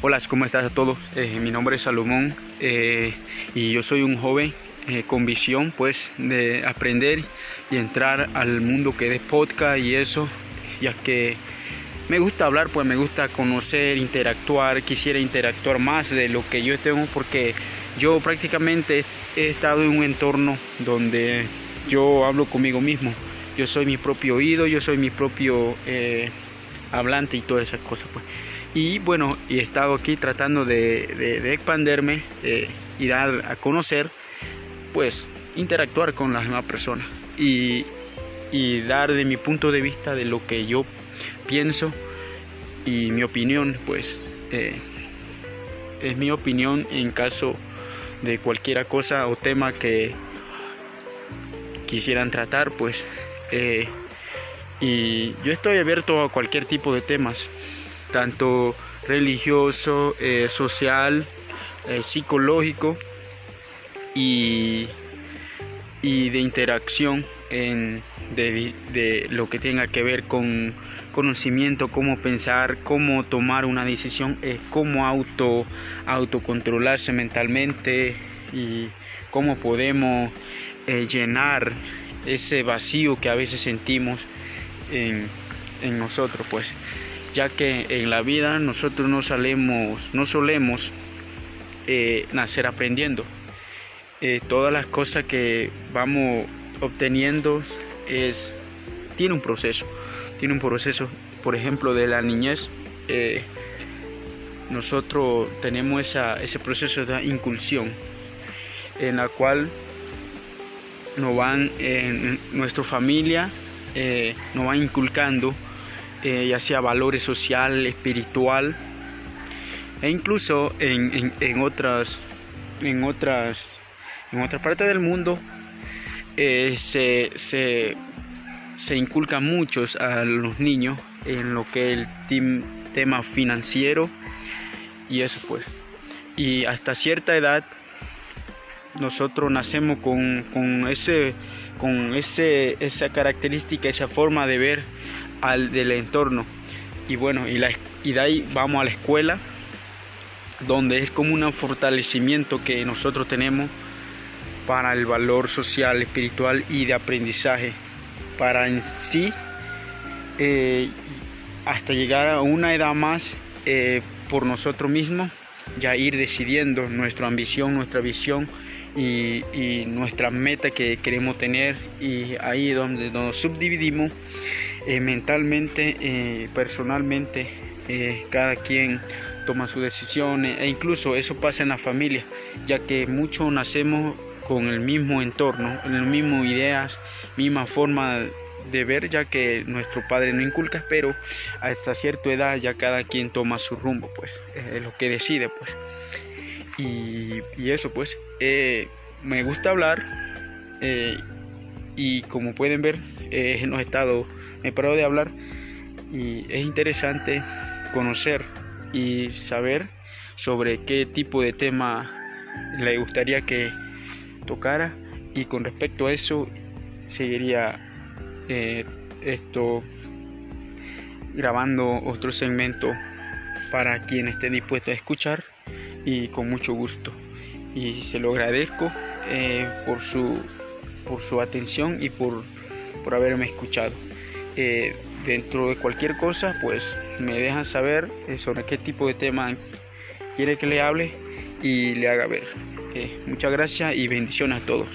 Hola, ¿cómo estás a todos? Eh, mi nombre es Salomón eh, y yo soy un joven eh, con visión pues de aprender y entrar al mundo que es podcast y eso, ya que me gusta hablar, pues me gusta conocer, interactuar, quisiera interactuar más de lo que yo tengo porque yo prácticamente he estado en un entorno donde yo hablo conmigo mismo, yo soy mi propio oído, yo soy mi propio hablante y todas esas cosas pues. Y bueno, he estado aquí tratando de, de, expanderme eh, y dar a conocer, pues interactuar con las demás personas y, dar de mi punto de vista de lo que yo pienso y mi opinión, pues eh, es mi opinión en caso de cualquier cosa o tema que quisieran tratar, pues eh, y yo estoy abierto a cualquier tipo de temas tanto religioso, eh, social, eh, psicológico y, y, de interacción en, de, lo que tenga que ver con conocimiento, cómo pensar, cómo tomar una decisión, eh, cómo auto, autocontrolarse mentalmente y cómo podemos llenar ese vacío que a veces sentimos en, en nosotros pues ya que en la vida nosotros no salemos, no solemos eh, nacer aprendiendo. Eh, todas las cosas que vamos obteniendo es tiene un proceso, tiene un proceso, por ejemplo, de la niñez. Eh, nosotros tenemos esa, ese proceso de incursión en la cual nos van en nuestra familia nos van inculcando eh, ya sea valores social, espiritual e incluso en, otras en otras en partes del mundo eh, se, se, se, inculca muchos a los niños en lo que es el tema financiero y eso pues. Y hasta cierta edad nosotros nacemos con, con ese con ese, esa característica esa forma de ver al del entorno. Y bueno, y, la, y de ahí vamos a la escuela, donde es como un fortalecimiento que nosotros tenemos para el valor social, espiritual y de aprendizaje, para en sí, eh, hasta llegar a una edad más eh, por nosotros mismos, ya ir decidiendo nuestra ambición, nuestra visión y, y nuestra meta que queremos tener y ahí donde nos subdividimos eh, mentalmente, eh, personalmente, eh, cada quien toma sus decisiones e incluso eso pasa en la familia, ya que muchos nacemos con el mismo entorno, en las mismas ideas, misma forma de ver, ya que nuestro padre no inculca, pero hasta cierta edad ya cada quien toma su rumbo, pues, es lo que decide, pues. Y eso, pues, me gusta hablar y como pueden ver, no he estado me paro de hablar y es interesante conocer y saber sobre qué tipo de tema le gustaría que tocara. Y con respecto a eso seguiría eh, esto grabando otro segmento para quien esté dispuesto a escuchar y con mucho gusto. Y se lo agradezco eh, por su por su atención y por, por haberme escuchado eh, dentro de cualquier cosa, pues me dejan saber eh, sobre qué tipo de tema quiere que le hable y le haga ver. Eh, muchas gracias y bendiciones a todos.